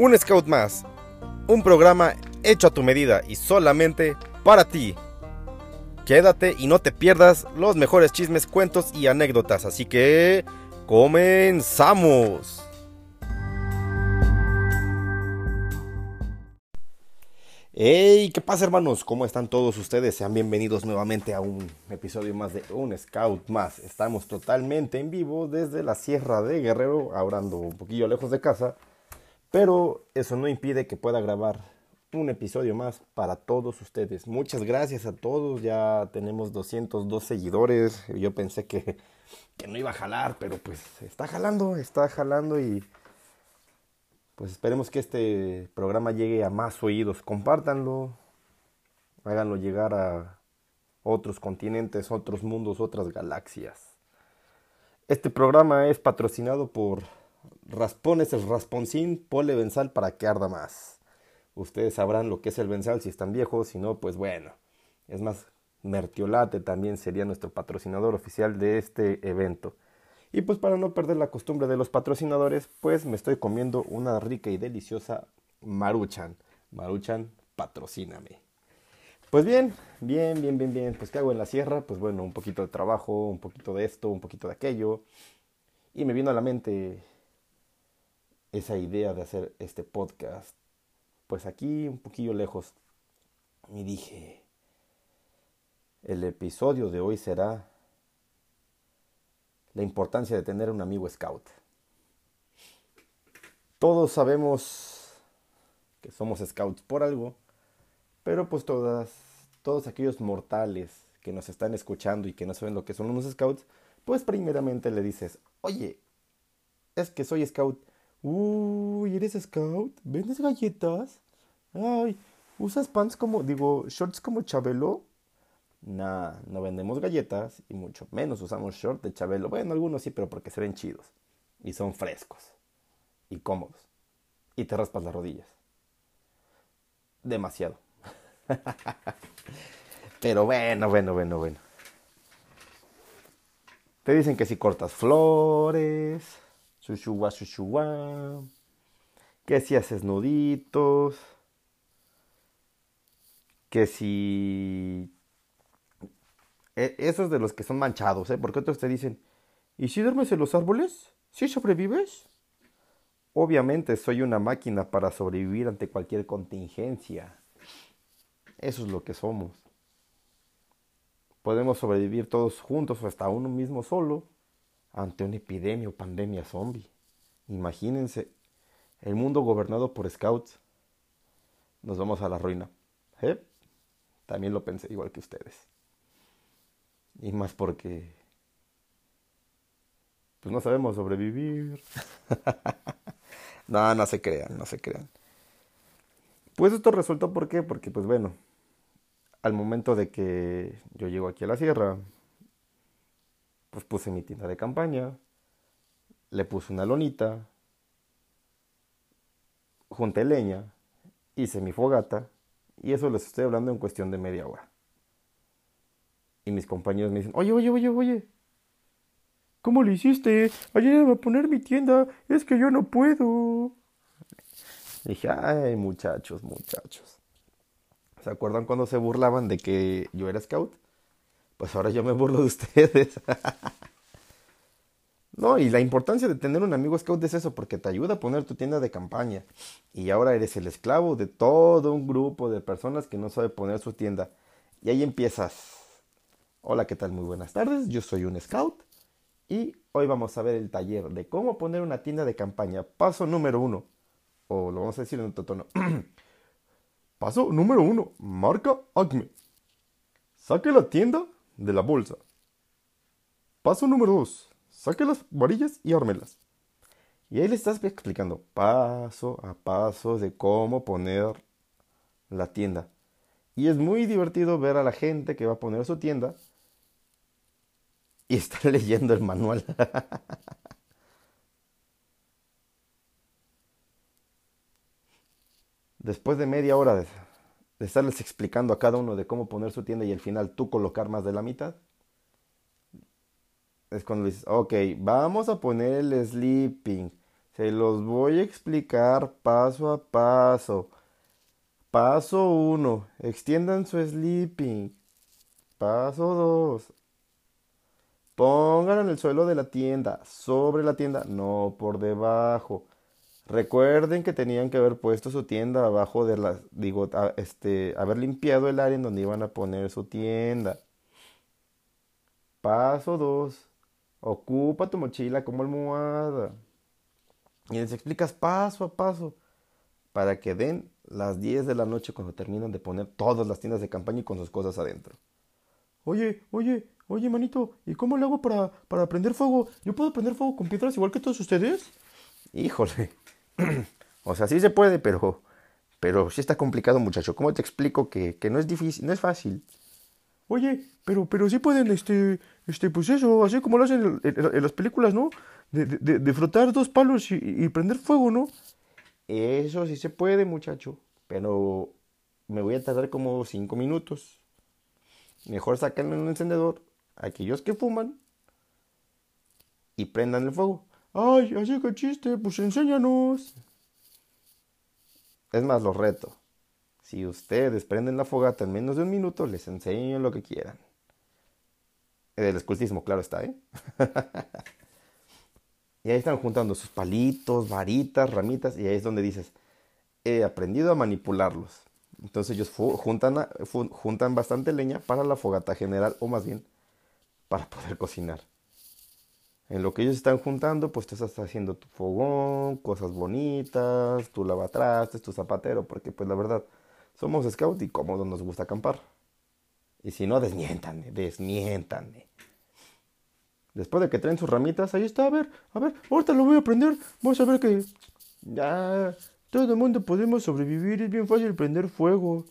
Un Scout más. Un programa hecho a tu medida y solamente para ti. Quédate y no te pierdas los mejores chismes, cuentos y anécdotas. Así que comenzamos. Hey, ¿qué pasa hermanos? ¿Cómo están todos ustedes? Sean bienvenidos nuevamente a un episodio más de Un Scout más. Estamos totalmente en vivo desde la Sierra de Guerrero, ahora ando un poquillo lejos de casa, pero eso no impide que pueda grabar un episodio más para todos ustedes. Muchas gracias a todos, ya tenemos 202 seguidores. Yo pensé que, que no iba a jalar, pero pues está jalando, está jalando y pues esperemos que este programa llegue a más oídos. Compártanlo, háganlo llegar a otros continentes, otros mundos, otras galaxias. Este programa es patrocinado por Raspones el Rasponcín, Pole Benzal para que arda más. Ustedes sabrán lo que es el Benzal si están viejos, si no, pues bueno. Es más, Mertiolate también sería nuestro patrocinador oficial de este evento. Y pues para no perder la costumbre de los patrocinadores, pues me estoy comiendo una rica y deliciosa Maruchan. Maruchan, patrocíname. Pues bien, bien, bien, bien, bien. Pues ¿qué hago en la sierra? Pues bueno, un poquito de trabajo, un poquito de esto, un poquito de aquello. Y me vino a la mente esa idea de hacer este podcast. Pues aquí, un poquillo lejos. Y dije, el episodio de hoy será la importancia de tener un amigo scout. Todos sabemos que somos scouts por algo, pero pues todas, todos aquellos mortales que nos están escuchando y que no saben lo que son unos scouts, pues primeramente le dices, oye, es que soy scout. Uy, ¿eres scout? ¿Vendes galletas? Ay, ¿usas pants como, digo, shorts como Chabelo? Nah, no vendemos galletas y mucho menos usamos short de Chabelo. Bueno, algunos sí, pero porque se ven chidos. Y son frescos. Y cómodos. Y te raspas las rodillas. Demasiado. pero bueno, bueno, bueno, bueno. Te dicen que si cortas flores, chuchuwa, chuchuwa, que si haces nuditos, que si e, esos de los que son manchados, ¿eh? Porque otros te dicen, ¿y si duermes en los árboles? ¿Sí sobrevives? Obviamente soy una máquina para sobrevivir ante cualquier contingencia. Eso es lo que somos. Podemos sobrevivir todos juntos o hasta uno mismo solo ante una epidemia o pandemia zombie. Imagínense, el mundo gobernado por scouts. Nos vamos a la ruina. ¿Eh? También lo pensé igual que ustedes. Y más porque pues no sabemos sobrevivir. no, no se crean, no se crean. Pues esto resultó por qué? Porque pues bueno, al momento de que yo llego aquí a la sierra, pues puse mi tienda de campaña, le puse una lonita, junté leña, hice mi fogata y eso les estoy hablando en cuestión de media hora. Y mis compañeros me dicen, oye, oye, oye, oye, ¿cómo lo hiciste? Ayúdame a poner mi tienda, es que yo no puedo. dije, ay, muchachos, muchachos. ¿Se acuerdan cuando se burlaban de que yo era scout? Pues ahora yo me burlo de ustedes. no, y la importancia de tener un amigo scout es eso, porque te ayuda a poner tu tienda de campaña. Y ahora eres el esclavo de todo un grupo de personas que no sabe poner su tienda. Y ahí empiezas Hola, ¿qué tal? Muy buenas tardes. Yo soy un scout y hoy vamos a ver el taller de cómo poner una tienda de campaña. Paso número uno, o lo vamos a decir en otro tono. Paso número uno, marca Acme. Saque la tienda de la bolsa. Paso número dos, saque las varillas y ármelas. Y ahí le estás explicando paso a paso de cómo poner la tienda. Y es muy divertido ver a la gente que va a poner su tienda y está leyendo el manual. Después de media hora de, estarles explicando a cada uno de cómo poner su tienda y al final tú colocar más de la mitad, es cuando dices, ok, vamos a poner el sleeping. Se los voy a explicar paso a paso. Paso 1. Extiendan su sleeping. Paso 2. Pongan en el suelo de la tienda, sobre la tienda, no por debajo. Recuerden que tenían que haber puesto su tienda abajo de la, digo, este, haber limpiado el área en donde iban a poner su tienda. Paso 2. Ocupa tu mochila como almohada. Y les explicas paso a paso para que den las 10 de la noche cuando terminan de poner todas las tiendas de campaña y con sus cosas adentro. Oye, oye, oye, manito, ¿y cómo le hago para, para prender fuego? ¿Yo puedo prender fuego con piedras igual que todos ustedes? Híjole. o sea, sí se puede, pero, pero sí está complicado, muchacho. ¿Cómo te explico que, que no es difícil, no es fácil? Oye, pero, pero sí pueden, este, este, pues eso, así como lo hacen en, las películas, ¿no? De, de, de, frotar dos palos y, y prender fuego, ¿no? Eso sí se puede, muchacho. Pero me voy a tardar como cinco minutos. Mejor sacarle un encendedor a aquellos que fuman y prendan el fuego. Ay, así que chiste, pues enséñanos. Es más, los reto. Si ustedes prenden la fogata en menos de un minuto, les enseño lo que quieran. El escultismo, claro está, ¿eh? y ahí están juntando sus palitos, varitas, ramitas, y ahí es donde dices, he aprendido a manipularlos. Entonces ellos juntan, juntan bastante leña para la fogata general, o más bien, para poder cocinar. En lo que ellos están juntando, pues tú estás haciendo tu fogón, cosas bonitas, tu lavatrastes, tu zapatero, porque pues la verdad, somos scout y cómodo nos gusta acampar. Y si no, desmiéntanme, desmiéntanme. Después de que traen sus ramitas, ahí está, a ver, a ver, ahorita lo voy a prender. Vamos a ver que ya todo el mundo podemos sobrevivir, es bien fácil prender fuego.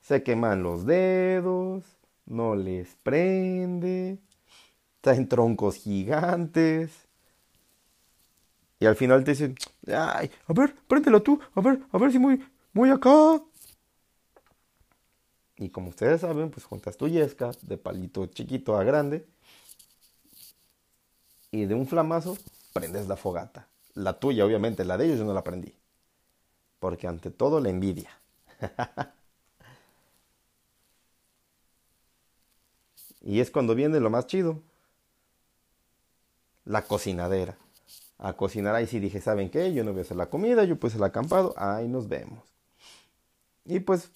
Se queman los dedos, no les prende en troncos gigantes. Y al final te dicen, ay, a ver, préndela tú, a ver, a ver si muy, muy acá. Y como ustedes saben, pues juntas tu yesca de palito chiquito a grande. Y de un flamazo prendes la fogata. La tuya, obviamente, la de ellos yo no la prendí. Porque ante todo la envidia. y es cuando viene lo más chido la cocinadera. A cocinar ahí sí dije, ¿saben qué? Yo no voy a hacer la comida, yo puse el acampado, ahí nos vemos. Y pues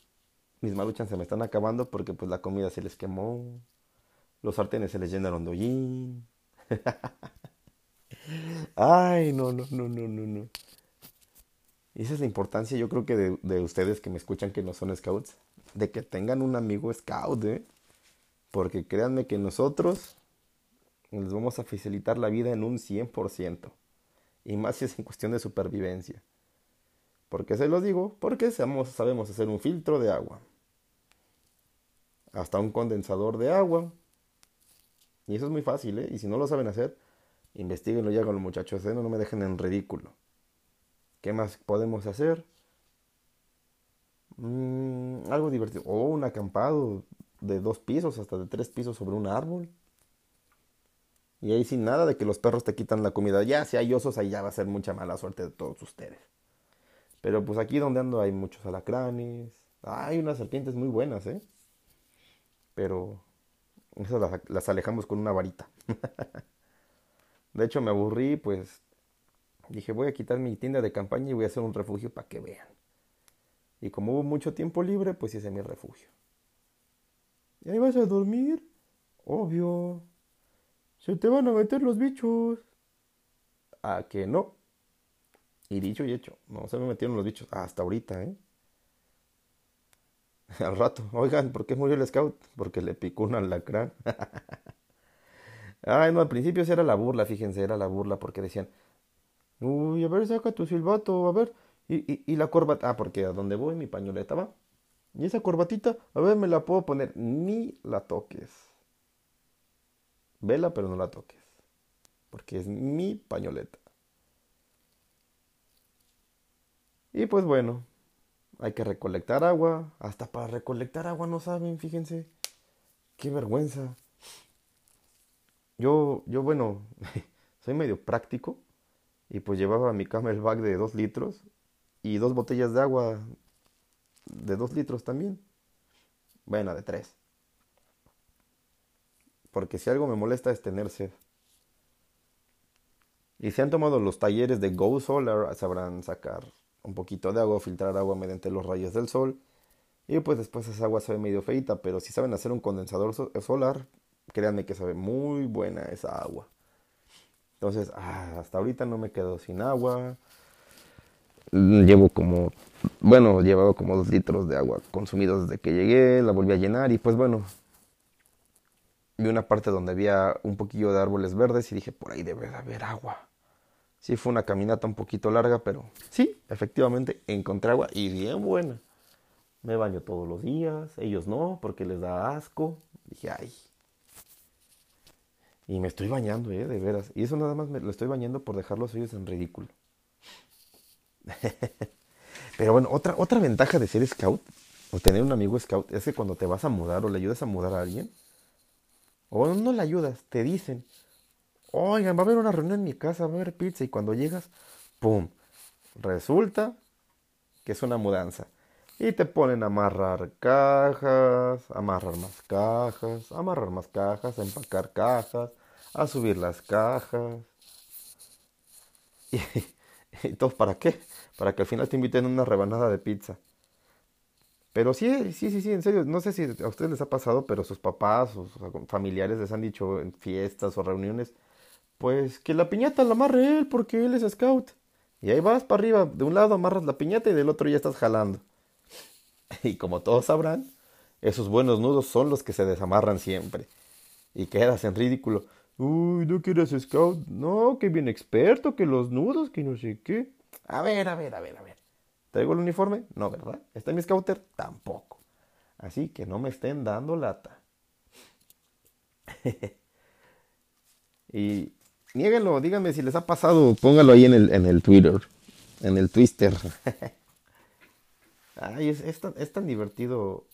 mis maluchas se me están acabando porque pues la comida se les quemó, los sartenes se les llenaron de hollín. Ay, no, no, no, no, no, no. Y esa es la importancia, yo creo que de, de, ustedes que me escuchan que no son scouts, de que tengan un amigo scout, ¿eh? Porque créanme que nosotros les vamos a facilitar la vida en un 100%. Y más si es en cuestión de supervivencia. ¿Por qué se los digo? Porque sabemos, hacer un filtro de agua. Hasta un condensador de agua. Y eso es muy fácil, ¿eh? Y si no lo saben hacer, investiguenlo ya con los muchachos, ¿eh? No, no me dejen en ridículo. ¿Qué más podemos hacer? Mm, algo divertido. O un acampado de dos pisos, hasta de tres pisos sobre un árbol. Y ahí sin nada de que los perros te quitan la comida. Ya, si hay osos, ahí ya va a ser mucha mala suerte de todos ustedes. Pero pues aquí donde ando hay muchos alacranes. Hay unas serpientes muy buenas, ¿eh? Pero esas las, las alejamos con una varita. de hecho, me aburrí, pues dije, voy a quitar mi tienda de campaña y voy a hacer un refugio para que vean. Y como hubo mucho tiempo libre, pues hice mi refugio. ¿Y ahí vas a dormir? Obvio. Se te van a meter los bichos. ¿A que no? Y dicho y hecho, no se me metieron los bichos hasta ahorita, ¿eh? Al rato, oigan, ¿por qué murió el scout? Porque le picó un alacrán. Ay, no, al principio era la burla, fíjense, era la burla porque decían, uy, a ver, saca tu silbato, a ver, y, y, y la corbata, ah, porque a donde voy mi pañoleta va. Y esa corbatita, a ver, me la puedo poner, ni la toques. Vela, pero no la toques. Porque es mi pañoleta. Y pues bueno, hay que recolectar agua. Hasta para recolectar agua no saben, fíjense. Qué vergüenza. Yo, yo bueno, soy medio práctico. Y pues llevaba mi camelback de 2 litros y dos botellas de agua de 2 litros también. Bueno, de 3. Porque si algo me molesta es tener sed. Y si han tomado los talleres de Go Solar, sabrán sacar un poquito de agua, filtrar agua mediante los rayos del sol. Y pues después esa agua sabe medio feita, pero si saben hacer un condensador solar, créanme que sabe muy buena esa agua. Entonces, ah, hasta ahorita no me quedo sin agua. Llevo como, bueno, llevaba como dos litros de agua consumidos desde que llegué, la volví a llenar y pues bueno, vi una parte donde había un poquillo de árboles verdes y dije, por ahí debe de haber agua. Sí, fue una caminata un poquito larga, pero sí, efectivamente encontré agua y bien buena. Me baño todos los días, ellos no, porque les da asco. Dije, ay. Y me estoy bañando, eh, de veras. Y eso nada más me lo estoy bañando por dejarlos ellos en ridículo. Pero bueno, otra, otra ventaja de ser scout o tener un amigo scout es que cuando te vas a mudar o le ayudas a mudar a alguien, o no le ayudas, te dicen, oigan, va a haber una reunión en mi casa, va a haber pizza. Y cuando llegas, ¡pum! Resulta que es una mudanza. Y te ponen a amarrar cajas, amarrar más cajas, amarrar más cajas, a empacar cajas, a subir las cajas. Y, todo para qué? Para que al final te inviten a una rebanada de pizza. Pero sí, sí, sí, sí, en serio, no sé si a ustedes les ha pasado, pero sus papás sus familiares les han dicho en fiestas o reuniones, pues que la piñata la amarre él porque él es scout. Y ahí vas para arriba, de un lado amarras la piñata y del otro ya estás jalando. Y como todos sabrán, esos buenos nudos son los que se desamarran siempre. Y quedas en ridículo. Uy, no quieres scout. No, que bien experto, que los nudos, que no sé qué. A ver, a ver, a ver, a ver. ¿Traigo el uniforme? No, ¿verdad? ¿Está mi scouter? Tampoco. Así que no me estén dando lata. y niéguenlo, díganme si les ha pasado, póngalo ahí en el, en el Twitter, en el Twister. Ay, es, tan, es, tan, divertido,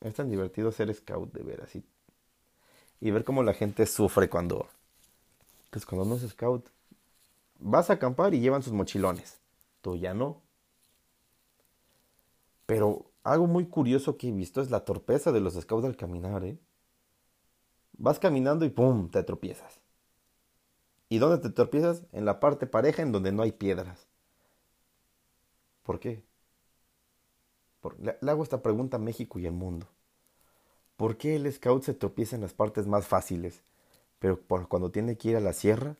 es tan divertido ser scout de ver así. Y ver cómo la gente sufre cuando, pues cuando no es scout. Vas a acampar y llevan sus mochilones. Tú ya no. Pero algo muy curioso que he visto es la torpeza de los scouts al caminar, ¿eh? Vas caminando y ¡pum! te tropiezas. ¿Y dónde te tropiezas? En la parte pareja en donde no hay piedras. ¿Por qué? le, hago esta pregunta a México y al mundo. ¿Por qué el scout se tropieza en las partes más fáciles, pero cuando tiene que ir a la sierra,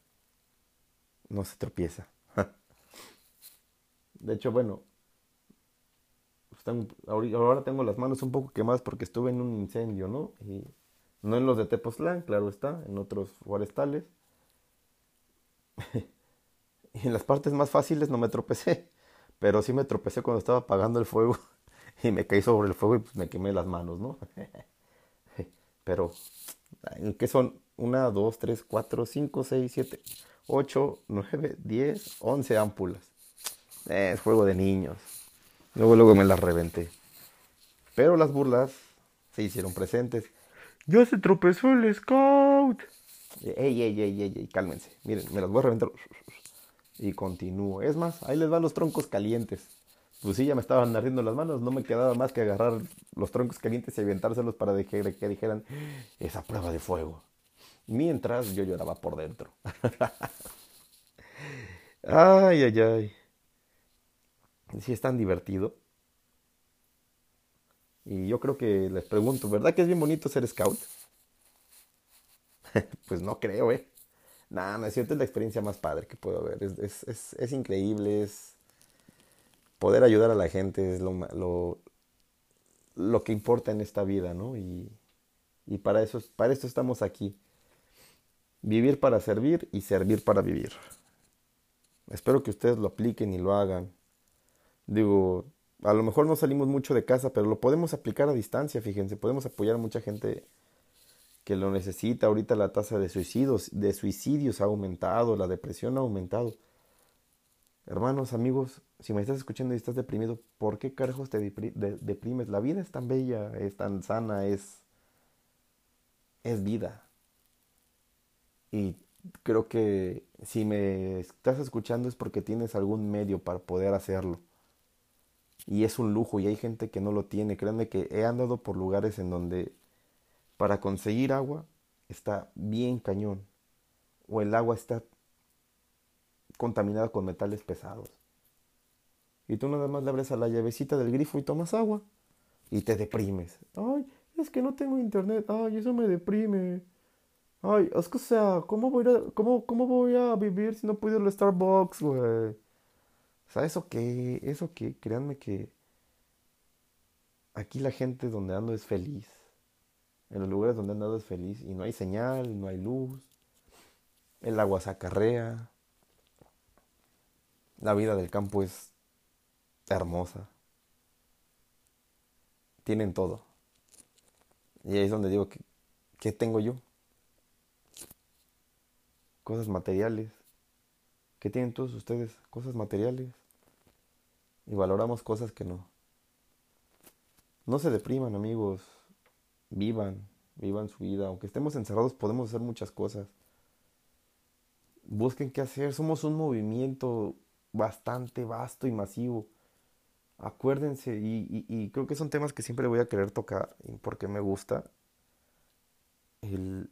no se tropieza? de hecho, bueno, ahora tengo las manos un poco quemadas porque estuve en un incendio, ¿no? Y no en los de Tepoztlán, claro está, en otros forestales. y en las partes más fáciles no me tropecé, pero sí me tropecé cuando estaba apagando el fuego y me caí sobre el fuego y pues me quemé las manos, ¿no? pero, ¿qué son? Una, dos, tres, cuatro, cinco, seis, siete, ocho, nueve, diez, once ámpulas. es juego de niños. Luego, luego me las reventé. Pero las burlas se hicieron presentes. ¡Ya se tropezó el scout! ¡Ey, ey, ey, ey, ey! Cálmense. Miren, me las voy a reventar. Y continúo. Es más, ahí les van los troncos calientes. Pues sí, ya me estaban ardiendo las manos. No me quedaba más que agarrar los troncos calientes y aventárselos para que, que dijeran esa prueba de fuego. Mientras yo lloraba por dentro. ay, ay, ay si es tan divertido. Y yo creo que les pregunto, ¿verdad que es bien bonito ser scout? pues no creo, ¿eh? Nada, no es cierto, es la experiencia más padre que puedo ver. Es, es, es, increíble, es poder ayudar a la gente, es lo, lo, lo que importa en esta vida, ¿no? Y, y para, eso, para esto estamos aquí. Vivir para servir y servir para vivir. Espero que ustedes lo apliquen y lo hagan. Digo, a lo mejor no salimos mucho de casa, pero lo podemos aplicar a distancia, fíjense, podemos apoyar a mucha gente que lo necesita. Ahorita la tasa de suicidios, de suicidios ha aumentado, la depresión ha aumentado. Hermanos, amigos, si me estás escuchando y estás deprimido, ¿por qué carajos te deprimes? La vida es tan bella, es tan sana, es, es vida. Y creo que Si me estás escuchando es porque tienes algún medio para poder hacerlo. Y es un lujo y hay gente que no lo tiene. Créanme que he andado por lugares en donde para conseguir agua está bien cañón. O el agua está contaminada con metales pesados. Y tú nada más le abres a la llavecita del grifo y tomas agua. Y te deprimes. Ay, es que no tengo internet. Ay, eso me deprime. Ay, es que o sea, ¿cómo voy a, cómo, cómo voy a vivir si no puedo ir al Starbucks, güey? O eso que, eso que, créanme que aquí la gente donde ando es feliz. En los lugares donde ando es feliz. Y no hay señal, no hay luz. El agua se acarrea. La vida del campo es hermosa. Tienen todo. Y ahí es donde digo ¿qué tengo yo? Cosas materiales. ¿Qué tienen todos ustedes? Cosas materiales. Y valoramos cosas que no. No se depriman, amigos. Vivan, vivan su vida. Aunque estemos encerrados, podemos hacer muchas cosas. Busquen qué hacer. Somos un movimiento bastante vasto y masivo. Acuérdense, y, creo que son temas que siempre voy a querer tocar, porque me gusta el,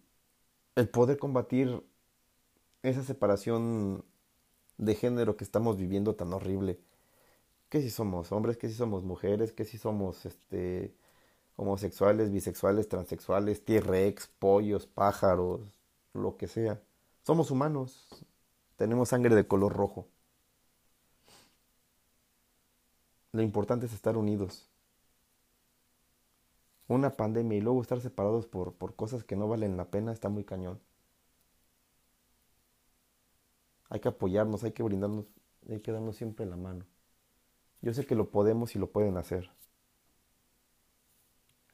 el poder combatir esa separación de género que estamos viviendo tan horrible. Que si somos hombres, que si somos mujeres, que si somos este homosexuales, bisexuales, transexuales, T-Rex, pollos, pájaros, lo que sea. Somos humanos. Tenemos sangre de color rojo. Lo importante es estar unidos. Una pandemia y luego estar separados por, por cosas que no valen la pena está muy cañón. Hay que apoyarnos, hay que brindarnos, hay que darnos siempre la mano. Yo sé que lo podemos y lo pueden hacer.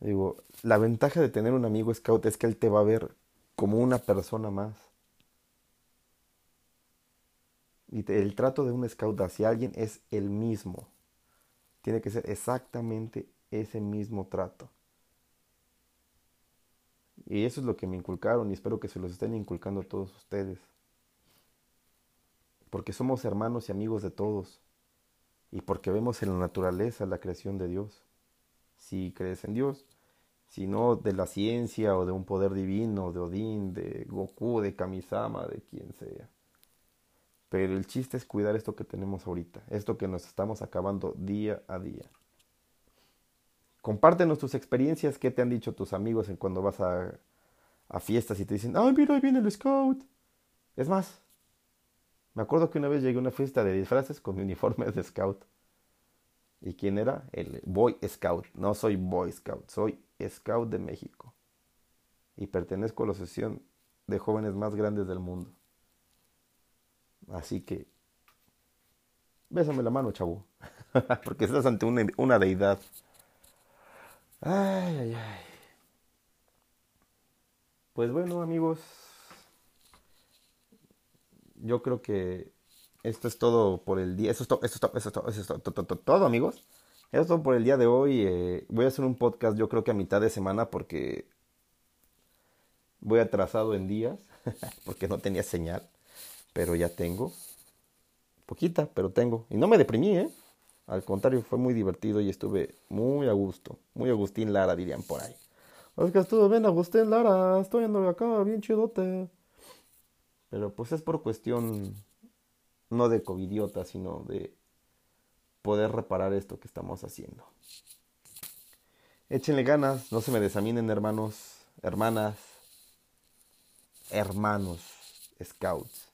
Digo, la ventaja de tener un amigo scout es que él te va a ver como una persona más. Y el trato de un scout hacia alguien es el mismo. Tiene que ser exactamente ese mismo trato. Y eso es lo que me inculcaron y espero que se los estén inculcando a todos ustedes. Porque somos hermanos y amigos de todos. Y porque vemos en la naturaleza la creación de Dios. Si crees en Dios, si no de la ciencia o de un poder divino, de Odín, de Goku, de Kamisama, de quien sea. Pero el chiste es cuidar esto que tenemos ahorita, esto que nos estamos acabando día a día. Compártenos tus experiencias, qué te han dicho tus amigos en cuando vas a, a fiestas y te dicen, ay, mira, ahí viene el scout. Es más, me acuerdo que una vez llegué a una fiesta de disfraces con mi uniforme de scout. ¿Y quién era? El Boy Scout. No soy Boy Scout, soy Scout de México. Y pertenezco a la asociación de jóvenes más grandes del mundo. Así que, bésame la mano, chavo. Porque estás ante una, deidad. Ay, ay, ay. Pues bueno, amigos. Yo creo que esto es todo por el día. Eso es, todo, eso es, todo, eso es, todo, eso es todo, todo, amigos. Eso es todo por el día de hoy. Eh, voy a hacer un podcast yo creo que a mitad de semana porque voy atrasado en días. porque no tenía señal pero ya tengo. Poquita, pero tengo. Y no me deprimí, ¿eh? Al contrario, fue muy divertido y estuve muy a gusto. Muy Agustín Lara, dirían por ahí. Es que estuve bien Agustín Lara, estoy ando acá, bien chidote. Pero pues es por cuestión no de covidiota, sino de poder reparar esto que estamos haciendo. Échenle ganas, no se me desaminen hermanos, hermanas, hermanos, scouts.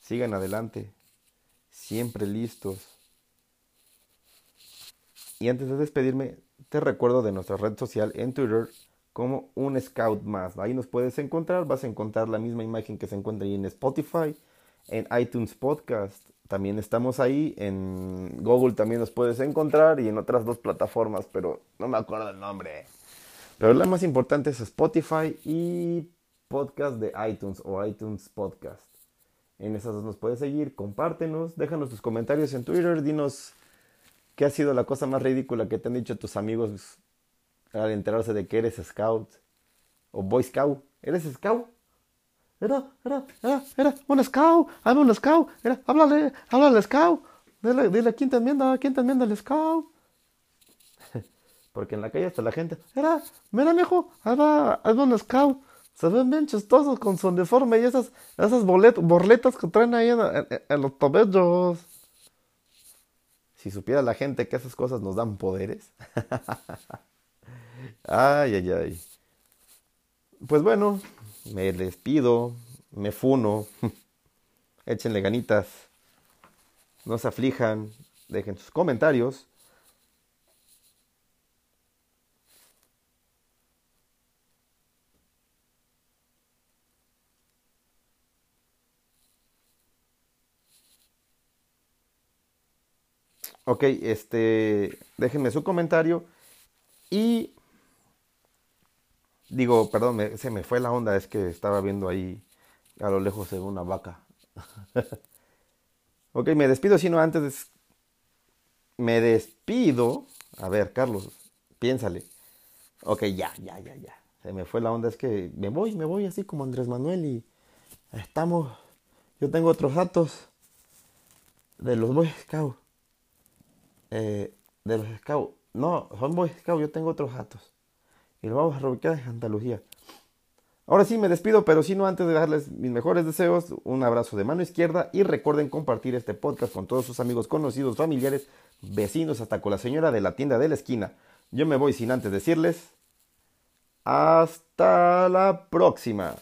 Sigan adelante, siempre listos. Y antes de despedirme, te recuerdo de nuestra red social en Twitter como un scout más. Ahí nos puedes encontrar, vas a encontrar la misma imagen que se encuentra ahí en Spotify, en iTunes Podcast. También estamos ahí, en Google también nos puedes encontrar y en otras dos plataformas, pero no me acuerdo el nombre. Pero la más importante es Spotify y podcast de iTunes o iTunes Podcast. En esas dos nos puedes seguir, compártenos, déjanos tus comentarios en Twitter, dinos qué ha sido la cosa más ridícula que te han dicho tus amigos al enterarse de que eres scout o boy scout. ¿Eres scout? era, era, era, era, un scout, hazme un scout, era, háblale, háblale al scout, dile, dile quién te enmienda, quién te enmienda el scout. Porque en la calle hasta la gente, era, mira mijo, hazme un scout. Se ven bien chistosos con su uniforme y esas, esas borletas que traen ahí en, los tobillos. Si supiera la gente que esas cosas nos dan poderes. ay, ay, ay. Pues bueno, me despido, me funo. Échenle ganitas. No se aflijan. Dejen sus comentarios. Ok, este, déjenme su comentario y digo, perdón, se me fue la onda, es que estaba viendo ahí a lo lejos de una vaca. ok, me despido, sino antes me despido. A ver, Carlos, piénsale. Ok, ya, ya, ya, ya. Se me fue la onda, es que me voy, me voy así como Andrés Manuel y estamos. Yo tengo otros datos de los Boy Scouts. Eh, de los scouts. No, son Boy Scouts, yo tengo otros datos. Y los vamos a en Andalucía. Ahora sí me despido, pero si no antes de darles mis mejores deseos, un abrazo de mano izquierda y recuerden compartir este podcast con todos sus amigos, conocidos, familiares, vecinos, hasta con la señora de la tienda de la esquina. Yo me voy sin antes decirles hasta la próxima.